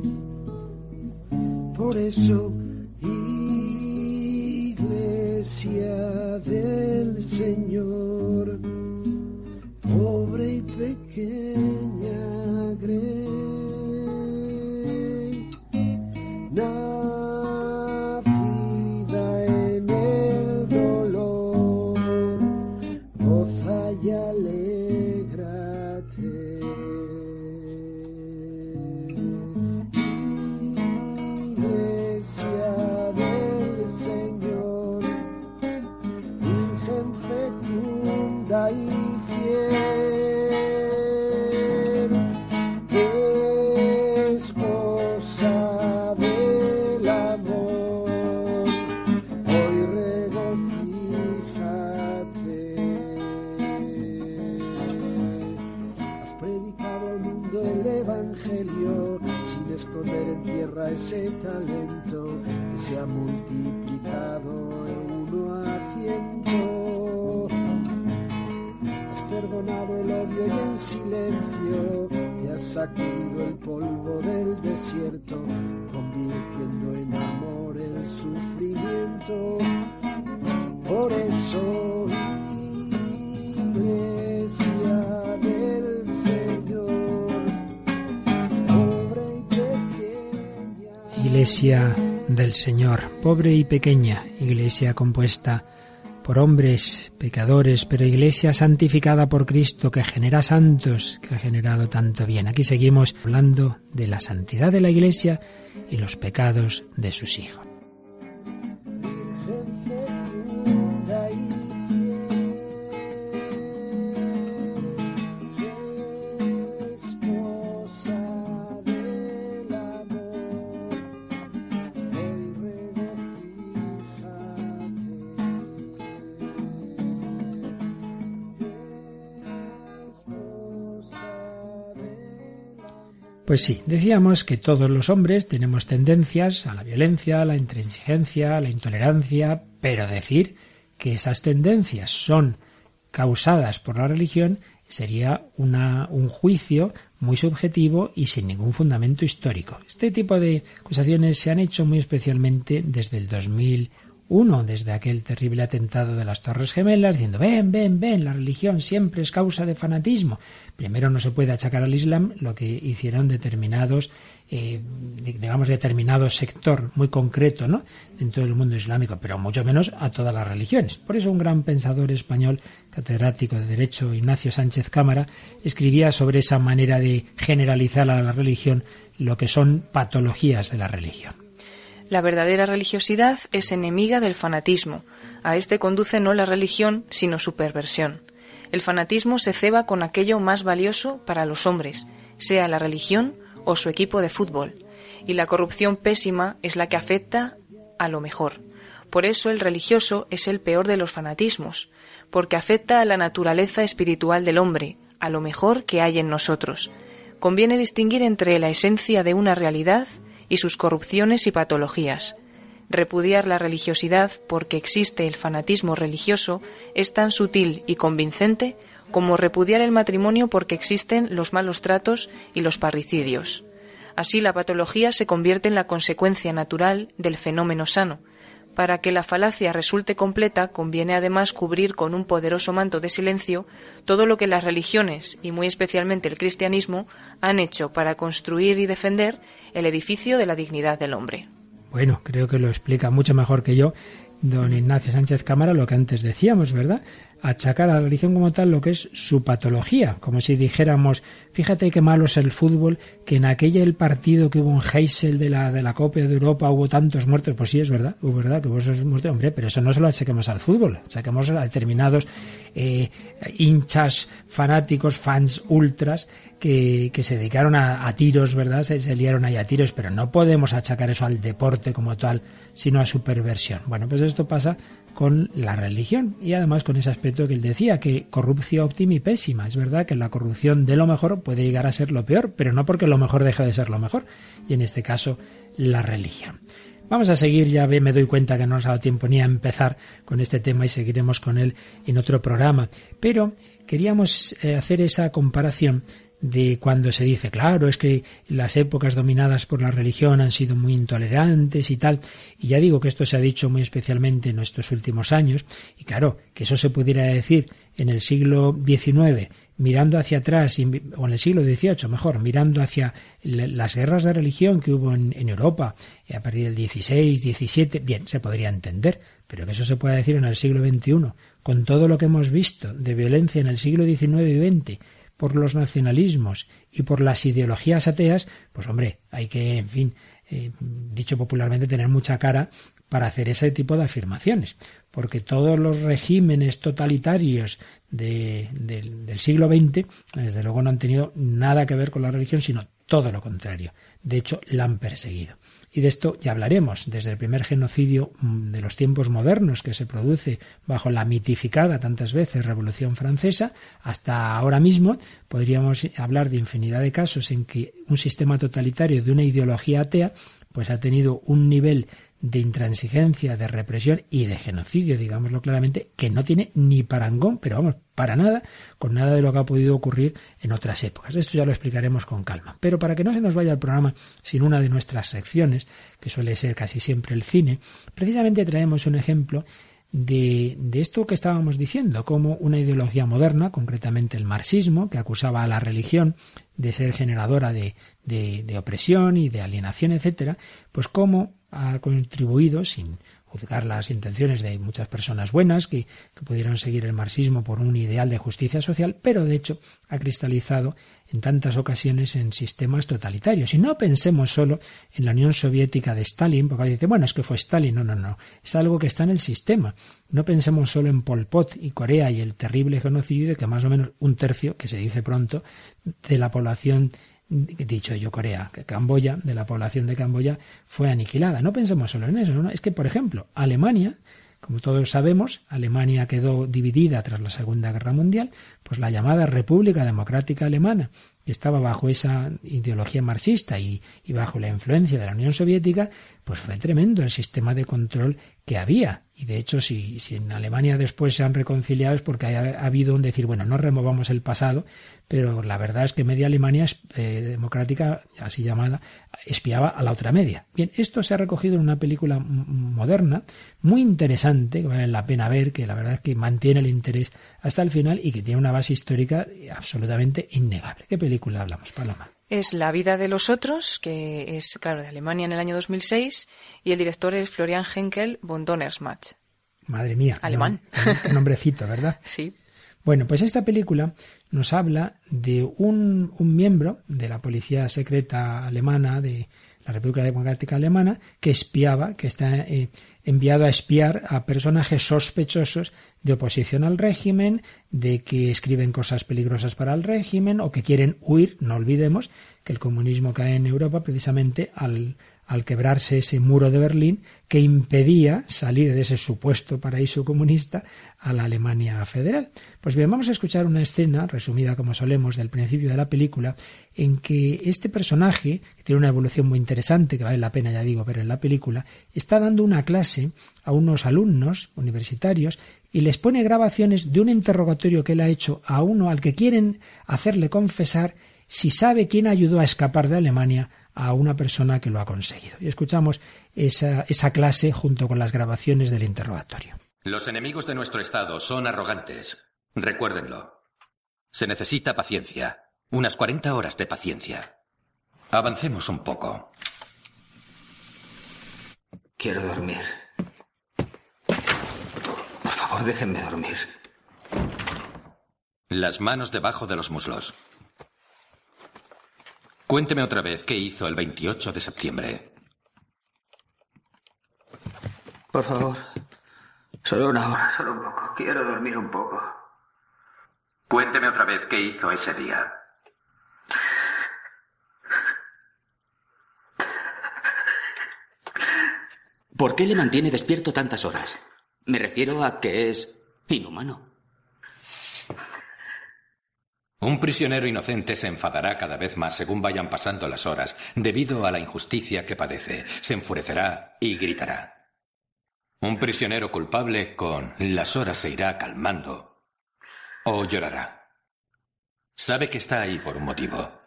Por eso, iglesia del Señor, pobre y pequeña Grey, Evangelio sin esconder en tierra ese talento que se ha multiplicado en uno a ciento. Has perdonado el odio y en silencio te has sacudido el polvo del desierto, convirtiendo en amor el sufrimiento. Por eso, Iglesia del Señor, pobre y pequeña, iglesia compuesta por hombres pecadores, pero iglesia santificada por Cristo, que genera santos, que ha generado tanto bien. Aquí seguimos hablando de la santidad de la iglesia y los pecados de sus hijos. Pues sí, decíamos que todos los hombres tenemos tendencias a la violencia, a la intransigencia, a la intolerancia, pero decir que esas tendencias son causadas por la religión sería una, un juicio muy subjetivo y sin ningún fundamento histórico. Este tipo de acusaciones se han hecho muy especialmente desde el 2001, desde aquel terrible atentado de las Torres Gemelas, diciendo, ven, ven, ven, la religión siempre es causa de fanatismo. Primero no se puede achacar al Islam lo que hicieron determinados, eh, digamos, determinado sector muy concreto, ¿no? Dentro del mundo islámico, pero mucho menos a todas las religiones. Por eso un gran pensador español, catedrático de Derecho, Ignacio Sánchez Cámara, escribía sobre esa manera de generalizar a la religión lo que son patologías de la religión. La verdadera religiosidad es enemiga del fanatismo. A este conduce no la religión, sino su perversión. El fanatismo se ceba con aquello más valioso para los hombres, sea la religión o su equipo de fútbol. Y la corrupción pésima es la que afecta a lo mejor. Por eso el religioso es el peor de los fanatismos, porque afecta a la naturaleza espiritual del hombre, a lo mejor que hay en nosotros. Conviene distinguir entre la esencia de una realidad y sus corrupciones y patologías. Repudiar la religiosidad porque existe el fanatismo religioso es tan sutil y convincente como repudiar el matrimonio porque existen los malos tratos y los parricidios. Así la patología se convierte en la consecuencia natural del fenómeno sano, Para que la falacia resulte completa, conviene además cubrir con un poderoso manto de silencio todo lo que las religiones, y muy especialmente el cristianismo, han hecho para construir y defender el edificio de la dignidad del hombre. Bueno, creo que lo explica mucho mejor que yo don Ignacio Sánchez Cámara lo que antes decíamos, ¿verdad? Achacar a la religión como tal lo que es su patología, como si dijéramos, fíjate qué malo es el fútbol, que en aquella el partido que hubo en Heysel de la, de la Copa de Europa hubo tantos muertos, pues sí, es verdad, es verdad que vos sos muerto, hombre, pero eso no se lo achaquemos al fútbol, achaquemos a determinados eh, hinchas, fanáticos, fans, ultras, que, que se dedicaron a, tiros, ¿verdad? Se, se liaron ahí a tiros, pero no podemos achacar eso al deporte como tal, sino a su perversión. Bueno, pues esto pasa con la religión y además con ese aspecto que él decía, que corrupción óptima y pésima. Es verdad que la corrupción de lo mejor puede llegar a ser lo peor, pero no porque lo mejor deje de ser lo mejor, y en este caso la religión. Vamos a seguir, ya me doy cuenta que no nos ha dado tiempo ni a empezar con este tema y seguiremos con él en otro programa, pero queríamos eh, hacer esa comparación de cuando se dice, claro, es que las épocas dominadas por la religión han sido muy intolerantes y tal, y ya digo que esto se ha dicho muy especialmente en estos últimos años, y claro, que eso se pudiera decir en el siglo XIX, mirando hacia atrás, o en el siglo XVIII, mejor, mirando hacia las guerras de religión que hubo en, Europa a partir del XVI, XVII, bien, se podría entender, pero que eso se pueda decir en el siglo XXI, con todo lo que hemos visto de violencia en el siglo XIX y XX, por los nacionalismos y por las ideologías ateas, pues hombre, hay que, en fin, eh, dicho popularmente, tener mucha cara para hacer ese tipo de afirmaciones, porque todos los regímenes totalitarios del siglo XX, desde luego, no han tenido nada que ver con la religión, sino todo lo contrario. De hecho, la han perseguido. Y de esto ya hablaremos, desde el primer genocidio mm, de los tiempos modernos que se produce bajo la mitificada tantas veces Revolución Francesa, hasta ahora mismo podríamos hablar de infinidad de casos en que un sistema totalitario de una ideología atea pues ha tenido un nivel de intransigencia, de represión y de genocidio, digámoslo claramente, que no tiene ni parangón, pero vamos, para nada, con nada de lo que ha podido ocurrir en otras épocas. Esto ya lo explicaremos con calma. Pero para que no se nos vaya el programa sin una de nuestras secciones, que suele ser casi siempre el cine, precisamente traemos un ejemplo de, de, esto que estábamos diciendo, como una ideología moderna, concretamente el marxismo, que acusaba a la religión de ser generadora de, de, de opresión y de alienación, etcétera, pues como ha contribuido, sin juzgar las intenciones de muchas personas buenas que, pudieron seguir el marxismo por un ideal de justicia social, pero de hecho ha cristalizado en tantas ocasiones en sistemas totalitarios. Y no pensemos solo en la Unión Soviética de Stalin, porque dice, bueno, es que fue Stalin. No, no, no. Es algo que está en el sistema. No pensemos solo en Pol Pot y Corea y el terrible genocidio de que más o menos un tercio, que se dice pronto, de la población dicho yo Corea, que Camboya, de la población de Camboya, fue aniquilada. No pensemos solo en eso, ¿no? es que, por ejemplo, Alemania, como todos sabemos, Alemania quedó dividida tras la Segunda Guerra Mundial, pues la llamada República Democrática Alemana, que estaba bajo esa ideología marxista y, bajo la influencia de la Unión Soviética, pues fue tremendo el sistema de control que había. Y de hecho, si, si en Alemania después se han reconciliado es porque ha, habido un decir, bueno, no removamos el pasado, pero la verdad es que media Alemania eh, democrática, así llamada, espiaba a la otra media. Bien, esto se ha recogido en una película moderna, muy interesante, que vale la pena ver, que la verdad es que mantiene el interés hasta el final y que tiene una base histórica absolutamente innegable. ¿Qué película hablamos, Paloma? Es La vida de los otros, que es, claro, de Alemania en el año 2006, y el director es Florian Henkel von Donnersmatch. Madre mía. Alemán. Un nombrecito, (laughs) ¿verdad? sí. Bueno, pues esta película nos habla de un, miembro de la policía secreta alemana, de la República Democrática Alemana, que espiaba, que está eh, enviado a espiar a personajes sospechosos de oposición al régimen, de que escriben cosas peligrosas para el régimen o que quieren huir. No olvidemos que el comunismo cae en Europa precisamente al, al quebrarse ese muro de Berlín que impedía salir de ese supuesto paraíso comunista a la Alemania federal. Pues bien, vamos a escuchar una escena, resumida como solemos, del principio de la película, en que este personaje, que tiene una evolución muy interesante, que vale la pena, ya digo, ver en la película, está dando una clase a unos alumnos universitarios y les pone grabaciones de un interrogatorio que él ha hecho a uno al que quieren hacerle confesar si sabe quién ayudó a escapar de Alemania a una persona que lo ha conseguido. Y escuchamos esa, esa clase junto con las grabaciones del interrogatorio. Los enemigos de nuestro Estado son arrogantes. Recuérdenlo. Se necesita paciencia. Unas 40 horas de paciencia. Avancemos un poco. Quiero dormir. Por favor, déjenme dormir. Las manos debajo de los muslos. Cuénteme otra vez qué hizo el 28 de septiembre. Por favor. Solo una hora, solo un poco. Quiero dormir un poco. Cuénteme otra vez qué hizo ese día. ¿Por qué le mantiene despierto tantas horas? Me refiero a que es inhumano. Un prisionero inocente se enfadará cada vez más según vayan pasando las horas, debido a la injusticia que padece. Se enfurecerá y gritará. Un prisionero culpable con las horas se irá calmando o llorará. Sabe que está ahí por un motivo.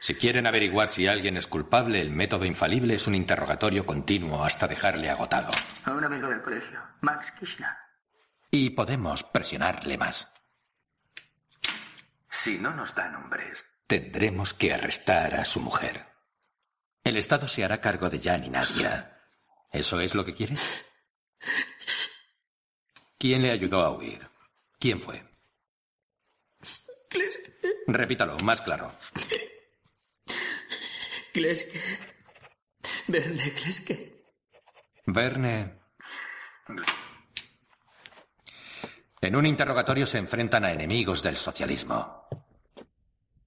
Si quieren averiguar si alguien es culpable, el método infalible es un interrogatorio continuo hasta dejarle agotado. A un amigo del colegio, Max Kishna. Y podemos presionarle más. Si no nos da nombres, tendremos que arrestar a su mujer. El Estado se hará cargo de Jan y Nadia. ¿Eso es lo que quiere? ¿Quién le ayudó a huir? ¿Quién fue? Repítalo, más claro. Kleske. Verne Kleske. Verne. En un interrogatorio se enfrentan a enemigos del socialismo.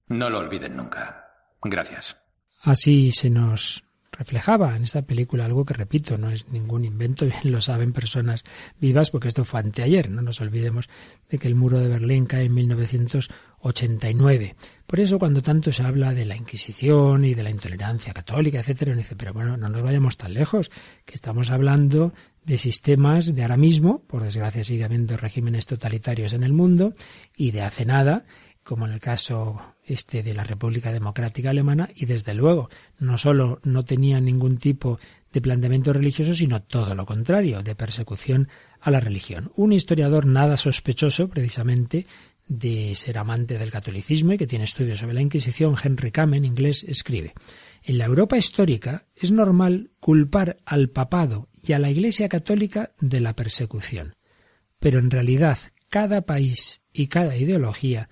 No lo olviden nunca. Gracias. Así se nos reflejaba en esta película algo que, repito, no es ningún invento, (laughs) lo saben personas vivas porque esto fue anteayer. No nos olvidemos de que el muro de Berlín cae en 1989. Por eso cuando tanto se habla de la Inquisición y de la intolerancia católica, etcétera, uno dice, pero bueno, no nos vayamos tan lejos, que estamos hablando de sistemas de ahora mismo, por desgracia sigue habiendo regímenes totalitarios en el mundo, y de hace nada, como en el caso este de la República Democrática Alemana, y desde luego no solo no tenía ningún tipo de planteamiento religioso, sino todo lo contrario, de persecución a la religión. Un historiador nada sospechoso, precisamente, de ser amante del catolicismo y que tiene estudios sobre la Inquisición, Henry Kamen, inglés, escribe En la Europa histórica es normal culpar al papado y a la Iglesia católica de la persecución. Pero en realidad cada país y cada ideología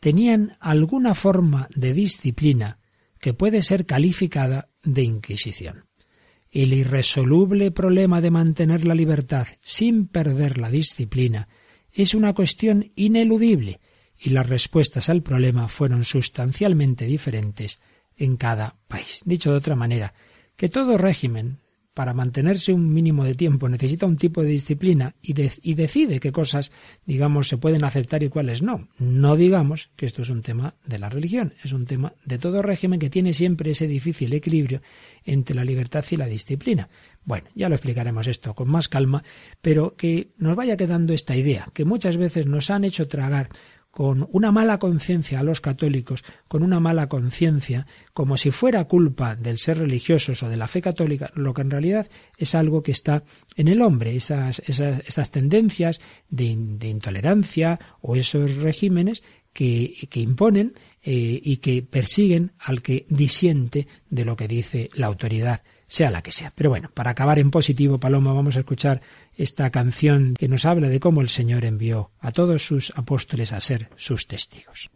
tenían alguna forma de disciplina que puede ser calificada de Inquisición. El irresoluble problema de mantener la libertad sin perder la disciplina es una cuestión ineludible y las respuestas al problema fueron sustancialmente diferentes en cada país. Dicho de otra manera, que todo régimen, para mantenerse un mínimo de tiempo, necesita un tipo de disciplina y, decide qué cosas, digamos, se pueden aceptar y cuáles no. No digamos que esto es un tema de la religión, es un tema de todo régimen que tiene siempre ese difícil equilibrio entre la libertad y la disciplina. Bueno, ya lo explicaremos esto con más calma, pero que nos vaya quedando esta idea, que muchas veces nos han hecho tragar con una mala conciencia a los católicos, con una mala conciencia, como si fuera culpa del ser religiosos o de la fe católica, lo que en realidad es algo que está en el hombre, esas, tendencias de, intolerancia o esos regímenes que, imponen eh, y que persiguen al que disiente de lo que dice la autoridad, sea la que sea. Pero bueno, para acabar en positivo, Paloma, vamos a escuchar esta canción que nos habla de cómo el Señor envió a todos sus apóstoles a ser sus testigos.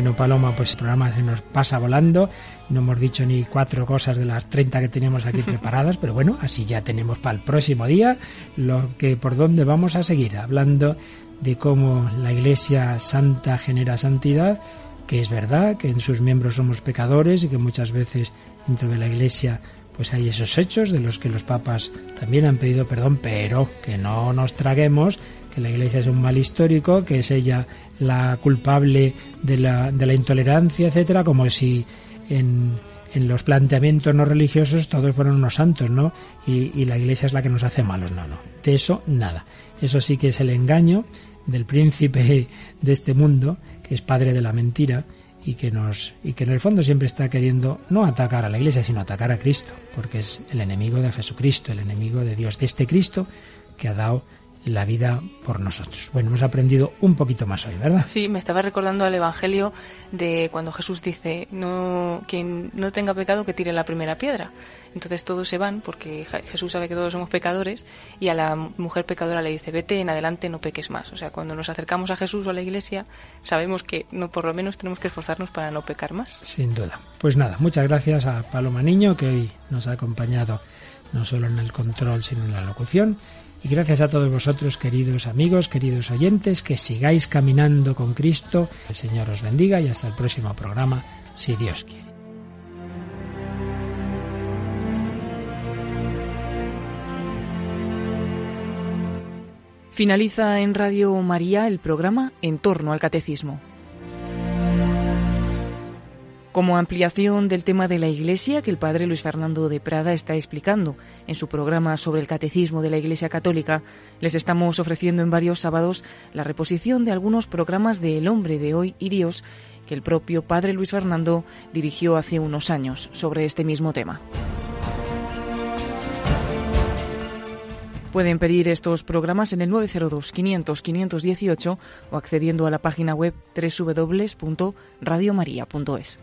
Bueno, Paloma, pues el programa se nos pasa volando. No hemos dicho ni cuatro cosas de las 30 que teníamos aquí (laughs) preparadas, pero bueno, así ya tenemos para el próximo día lo que por dónde vamos a seguir, hablando de cómo la Iglesia Santa genera santidad, que es verdad que en sus miembros somos pecadores y que muchas veces dentro de la Iglesia pues hay esos hechos de los que los papas también han pedido perdón, pero que no nos traguemos que la Iglesia es un mal histórico, que es ella la culpable de la, de la intolerancia, etcétera, como si en, en, los planteamientos no religiosos todos fueron unos santos, ¿no? Y, y la Iglesia es la que nos hace malos, no, no. De eso nada. Eso sí que es el engaño del príncipe (laughs) de este mundo, que es padre de la mentira y que nos y que en el fondo siempre está queriendo no atacar a la Iglesia, sino atacar a Cristo, porque es el enemigo de Jesucristo, el enemigo de Dios, de este Cristo que ha dado la vida por nosotros. Bueno, hemos aprendido un poquito más hoy, ¿verdad? Sí, me estaba recordando al Evangelio de cuando Jesús dice, no, quien no tenga pecado que tire la primera piedra. Entonces todos se van porque Jesús sabe que todos somos pecadores y a la mujer pecadora le dice, vete en adelante, no peques más. O sea, cuando nos acercamos a Jesús o a la iglesia, sabemos que no por lo menos tenemos que esforzarnos para no pecar más. Sin duda. Pues nada, muchas gracias a Paloma Niño que hoy nos ha acompañado no solo en el control, sino en la locución y gracias a todos vosotros, queridos amigos, queridos oyentes, que sigáis caminando con Cristo. El Señor os bendiga y hasta el próximo programa, si Dios quiere. Finaliza en Radio María el programa En torno al Catecismo. Como ampliación del tema de la Iglesia que el padre Luis Fernando de Prada está explicando en su programa sobre el catecismo de la Iglesia Católica, les estamos ofreciendo en varios sábados la reposición de algunos programas de El hombre de hoy y Dios que el propio padre Luis Fernando dirigió hace unos años sobre este mismo tema. Pueden pedir estos programas en el 902-500-518 o accediendo a la página web www.radiomaria.es.